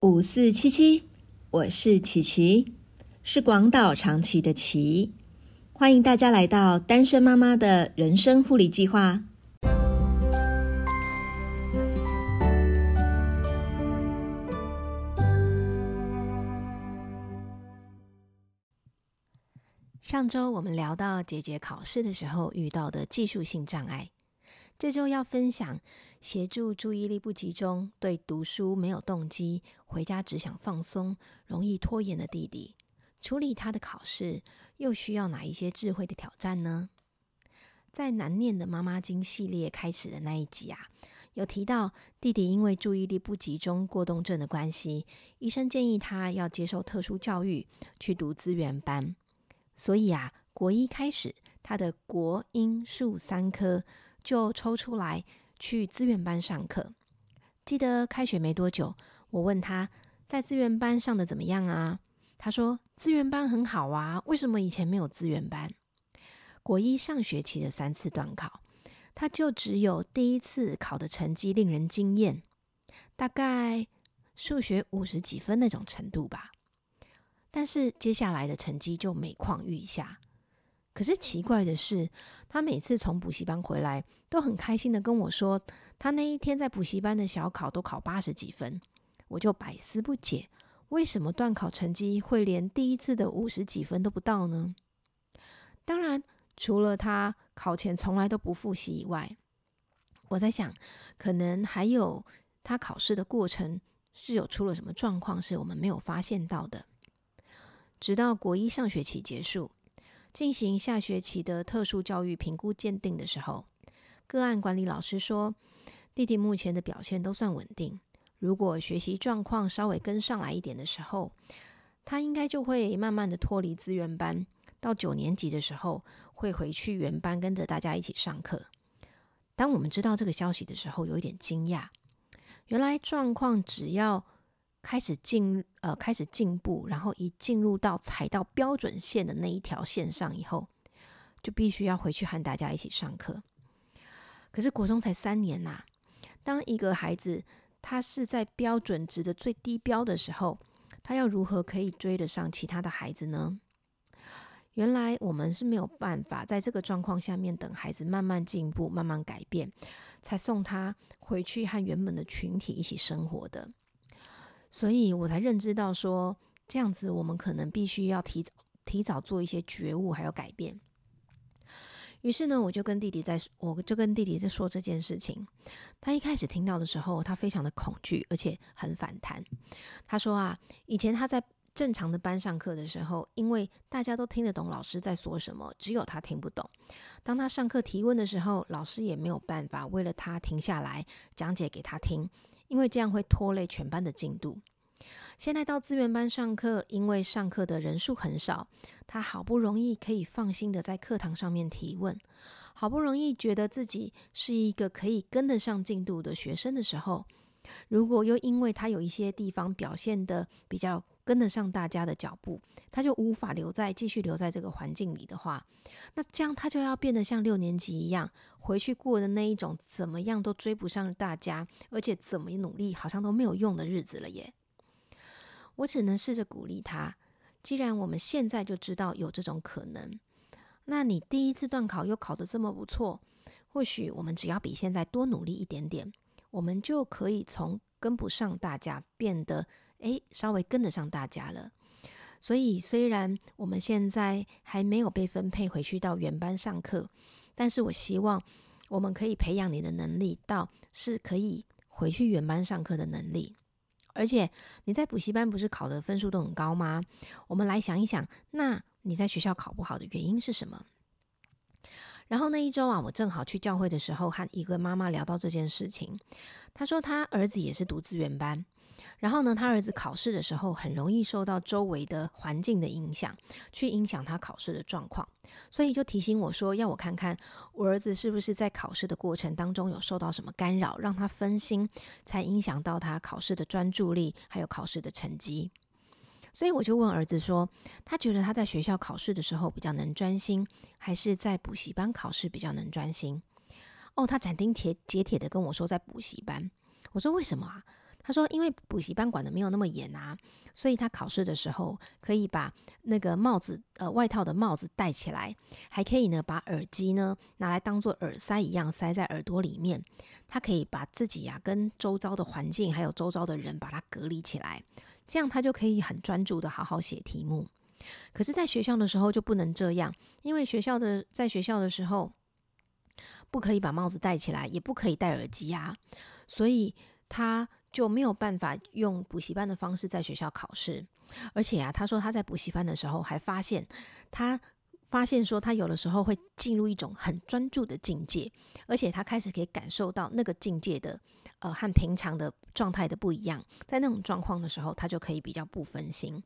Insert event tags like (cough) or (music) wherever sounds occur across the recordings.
五四七七，我是琪琪，是广岛长崎的琪，欢迎大家来到单身妈妈的人生护理计划。上周我们聊到姐姐考试的时候遇到的技术性障碍。这周要分享协助注意力不集中、对读书没有动机、回家只想放松、容易拖延的弟弟，处理他的考试又需要哪一些智慧的挑战呢？在难念的妈妈经系列开始的那一集啊，有提到弟弟因为注意力不集中过动症的关系，医生建议他要接受特殊教育，去读资源班。所以啊，国一开始他的国英数三科。就抽出来去资源班上课。记得开学没多久，我问他在资源班上的怎么样啊？他说资源班很好啊。为什么以前没有资源班？国一上学期的三次段考，他就只有第一次考的成绩令人惊艳，大概数学五十几分那种程度吧。但是接下来的成绩就每况愈下。可是奇怪的是，他每次从补习班回来，都很开心的跟我说，他那一天在补习班的小考都考八十几分。我就百思不解，为什么段考成绩会连第一次的五十几分都不到呢？当然，除了他考前从来都不复习以外，我在想，可能还有他考试的过程是有出了什么状况，是我们没有发现到的。直到国一上学期结束。进行下学期的特殊教育评估鉴定的时候，个案管理老师说，弟弟目前的表现都算稳定。如果学习状况稍微跟上来一点的时候，他应该就会慢慢的脱离资源班，到九年级的时候会回去原班跟着大家一起上课。当我们知道这个消息的时候，有一点惊讶，原来状况只要。开始进呃，开始进步，然后一进入到踩到标准线的那一条线上以后，就必须要回去和大家一起上课。可是国中才三年呐，当一个孩子他是在标准值的最低标的时候，他要如何可以追得上其他的孩子呢？原来我们是没有办法在这个状况下面等孩子慢慢进步、慢慢改变，才送他回去和原本的群体一起生活的。所以我才认知到，说这样子，我们可能必须要提早、提早做一些觉悟，还有改变。于是呢，我就跟弟弟在，我就跟弟弟在说这件事情。他一开始听到的时候，他非常的恐惧，而且很反弹。他说啊，以前他在正常的班上课的时候，因为大家都听得懂老师在说什么，只有他听不懂。当他上课提问的时候，老师也没有办法为了他停下来讲解给他听。因为这样会拖累全班的进度。现在到资源班上课，因为上课的人数很少，他好不容易可以放心的在课堂上面提问，好不容易觉得自己是一个可以跟得上进度的学生的时候，如果又因为他有一些地方表现的比较。跟得上大家的脚步，他就无法留在继续留在这个环境里的话，那这样他就要变得像六年级一样，回去过的那一种怎么样都追不上大家，而且怎么努力好像都没有用的日子了耶。我只能试着鼓励他，既然我们现在就知道有这种可能，那你第一次段考又考得这么不错，或许我们只要比现在多努力一点点，我们就可以从跟不上大家变得。诶，稍微跟得上大家了，所以虽然我们现在还没有被分配回去到原班上课，但是我希望我们可以培养你的能力，到是可以回去原班上课的能力。而且你在补习班不是考的分数都很高吗？我们来想一想，那你在学校考不好的原因是什么？然后那一周啊，我正好去教会的时候，和一个妈妈聊到这件事情，她说她儿子也是读资源班。然后呢，他儿子考试的时候很容易受到周围的环境的影响，去影响他考试的状况，所以就提醒我说，要我看看我儿子是不是在考试的过程当中有受到什么干扰，让他分心，才影响到他考试的专注力，还有考试的成绩。所以我就问儿子说，他觉得他在学校考试的时候比较能专心，还是在补习班考试比较能专心？哦，他斩钉截截铁的跟我说在补习班。我说为什么啊？他说，因为补习班管的没有那么严啊，所以他考试的时候可以把那个帽子呃外套的帽子戴起来，还可以呢把耳机呢拿来当做耳塞一样塞在耳朵里面。他可以把自己呀跟周遭的环境还有周遭的人把它隔离起来，这样他就可以很专注的好好写题目。可是，在学校的时候就不能这样，因为学校的在学校的时候，不可以把帽子戴起来，也不可以戴耳机啊，所以他就没有办法用补习班的方式在学校考试。而且啊，他说他在补习班的时候还发现，他发现说他有的时候会进入一种很专注的境界，而且他开始可以感受到那个境界的呃和平常的状态的不一样，在那种状况的时候，他就可以比较不分心。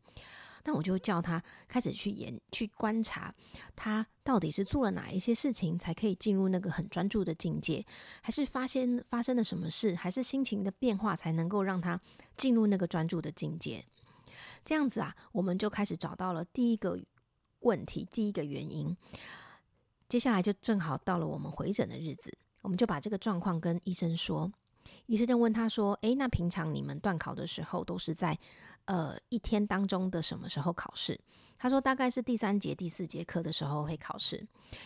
那我就叫他开始去研、去观察，他到底是做了哪一些事情，才可以进入那个很专注的境界，还是发现发生了什么事，还是心情的变化，才能够让他进入那个专注的境界。这样子啊，我们就开始找到了第一个问题，第一个原因。接下来就正好到了我们回诊的日子，我们就把这个状况跟医生说。医生就问他说：“诶，那平常你们断考的时候都是在？”呃，一天当中的什么时候考试？他说大概是第三节、第四节课的时候会考试。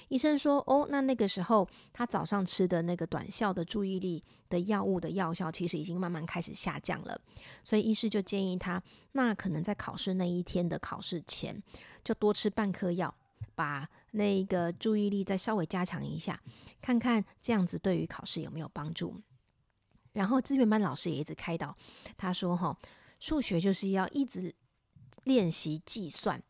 医生说，哦，那那个时候他早上吃的那个短效的注意力的药物的药效其实已经慢慢开始下降了，所以医师就建议他，那可能在考试那一天的考试前，就多吃半颗药，把那个注意力再稍微加强一下，看看这样子对于考试有没有帮助。然后资源班老师也一直开导他说，哈。数学就是要一直练习计算，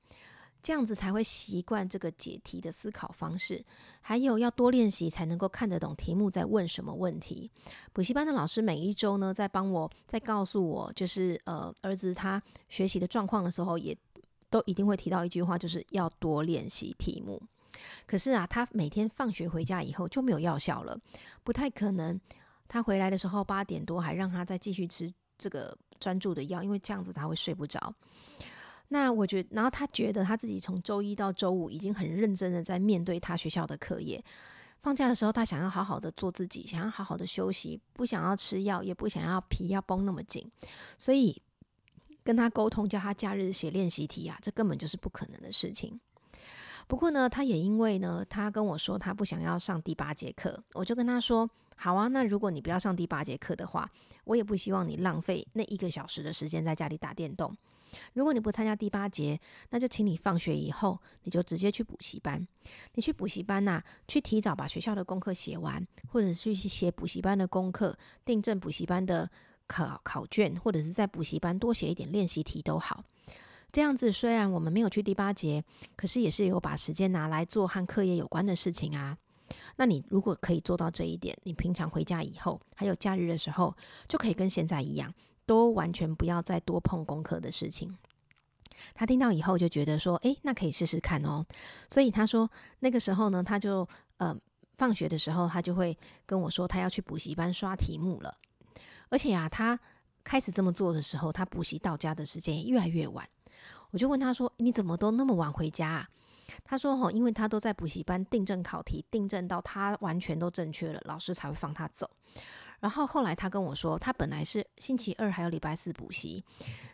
这样子才会习惯这个解题的思考方式。还有要多练习，才能够看得懂题目在问什么问题。补习班的老师每一周呢，在帮我，在告诉我，就是呃，儿子他学习的状况的时候，也都一定会提到一句话，就是要多练习题目。可是啊，他每天放学回家以后就没有药效了，不太可能。他回来的时候八点多，还让他再继续吃这个。专注的药，因为这样子他会睡不着。那我觉得，然后他觉得他自己从周一到周五已经很认真的在面对他学校的课业。放假的时候，他想要好好的做自己，想要好好的休息，不想要吃药，也不想要皮要绷那么紧。所以跟他沟通，叫他假日写练习题啊，这根本就是不可能的事情。不过呢，他也因为呢，他跟我说他不想要上第八节课，我就跟他说。好啊，那如果你不要上第八节课的话，我也不希望你浪费那一个小时的时间在家里打电动。如果你不参加第八节，那就请你放学以后你就直接去补习班。你去补习班呐，去提早把学校的功课写完，或者去写补习班的功课，订正补习班的考考卷，或者是在补习班多写一点练习题都好。这样子虽然我们没有去第八节，可是也是有把时间拿来做和课业有关的事情啊。那你如果可以做到这一点，你平常回家以后，还有假日的时候，就可以跟现在一样，都完全不要再多碰功课的事情。他听到以后就觉得说，诶，那可以试试看哦。所以他说那个时候呢，他就呃放学的时候，他就会跟我说，他要去补习班刷题目了。而且啊，他开始这么做的时候，他补习到家的时间也越来越晚。我就问他说，你怎么都那么晚回家啊？他说：“吼，因为他都在补习班订正考题，订正到他完全都正确了，老师才会放他走。然后后来他跟我说，他本来是星期二还有礼拜四补习，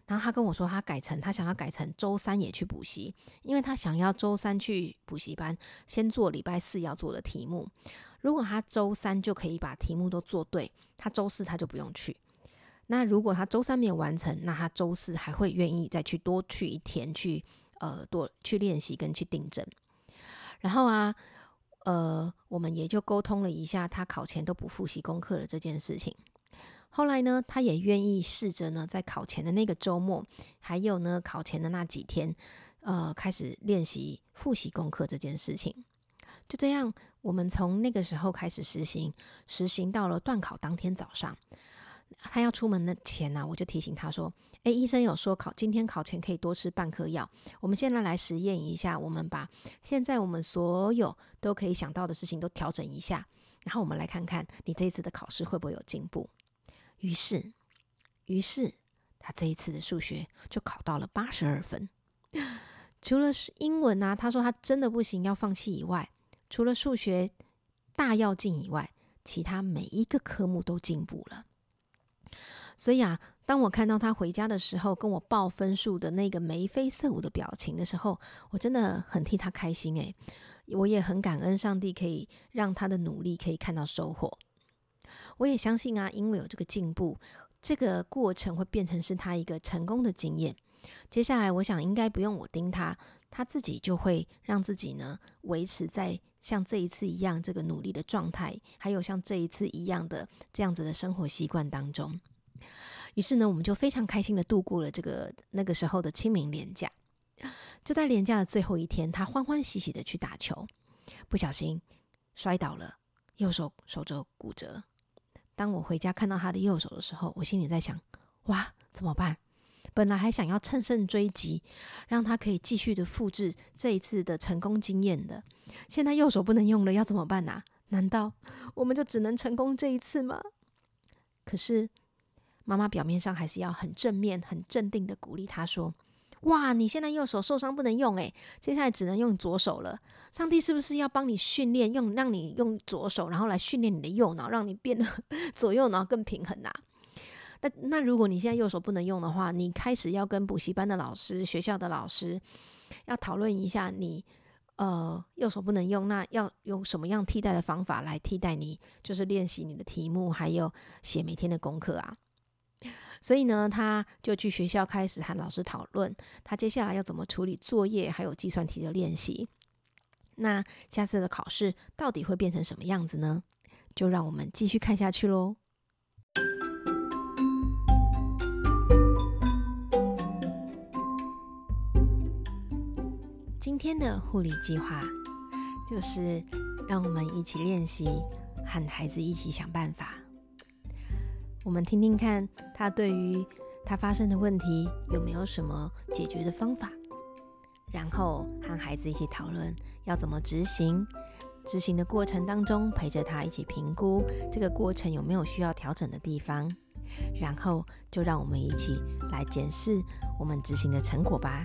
然后他跟我说，他改成他想要改成周三也去补习，因为他想要周三去补习班，先做礼拜四要做的题目。如果他周三就可以把题目都做对，他周四他就不用去。那如果他周三没有完成，那他周四还会愿意再去多去一天去。”呃，多去练习跟去订正，然后啊，呃，我们也就沟通了一下，他考前都不复习功课的这件事情。后来呢，他也愿意试着呢，在考前的那个周末，还有呢考前的那几天，呃，开始练习复习功课这件事情。就这样，我们从那个时候开始实行，实行到了断考当天早上。他要出门的前呢，我就提醒他说：“诶，医生有说考今天考前可以多吃半颗药。我们现在来实验一下，我们把现在我们所有都可以想到的事情都调整一下，然后我们来看看你这一次的考试会不会有进步。”于是，于是他这一次的数学就考到了八十二分。除了英文啊，他说他真的不行要放弃以外，除了数学大要进以外，其他每一个科目都进步了。所以啊，当我看到他回家的时候，跟我报分数的那个眉飞色舞的表情的时候，我真的很替他开心诶，我也很感恩上帝可以让他的努力可以看到收获。我也相信啊，因为有这个进步，这个过程会变成是他一个成功的经验。接下来，我想应该不用我盯他，他自己就会让自己呢维持在像这一次一样这个努力的状态，还有像这一次一样的这样子的生活习惯当中。于是呢，我们就非常开心的度过了这个那个时候的清明连假。就在连假的最后一天，他欢欢喜喜的去打球，不小心摔倒了，右手手肘骨折。当我回家看到他的右手的时候，我心里在想：哇，怎么办？本来还想要乘胜追击，让他可以继续的复制这一次的成功经验的，现在右手不能用了，要怎么办呢？难道我们就只能成功这一次吗？可是妈妈表面上还是要很正面、很镇定的鼓励他说：“哇，你现在右手受伤不能用，诶，接下来只能用左手了。上帝是不是要帮你训练，用让你用左手，然后来训练你的右脑，让你变得 (laughs) 左右脑更平衡呐？”那那如果你现在右手不能用的话，你开始要跟补习班的老师、学校的老师要讨论一下，你呃右手不能用，那要用什么样替代的方法来替代你，就是练习你的题目，还有写每天的功课啊。所以呢，他就去学校开始和老师讨论，他接下来要怎么处理作业，还有计算题的练习。那下次的考试到底会变成什么样子呢？就让我们继续看下去喽。今天的护理计划就是让我们一起练习，和孩子一起想办法。我们听听看他对于他发生的问题有没有什么解决的方法，然后和孩子一起讨论要怎么执行。执行的过程当中，陪着他一起评估这个过程有没有需要调整的地方，然后就让我们一起来检视我们执行的成果吧。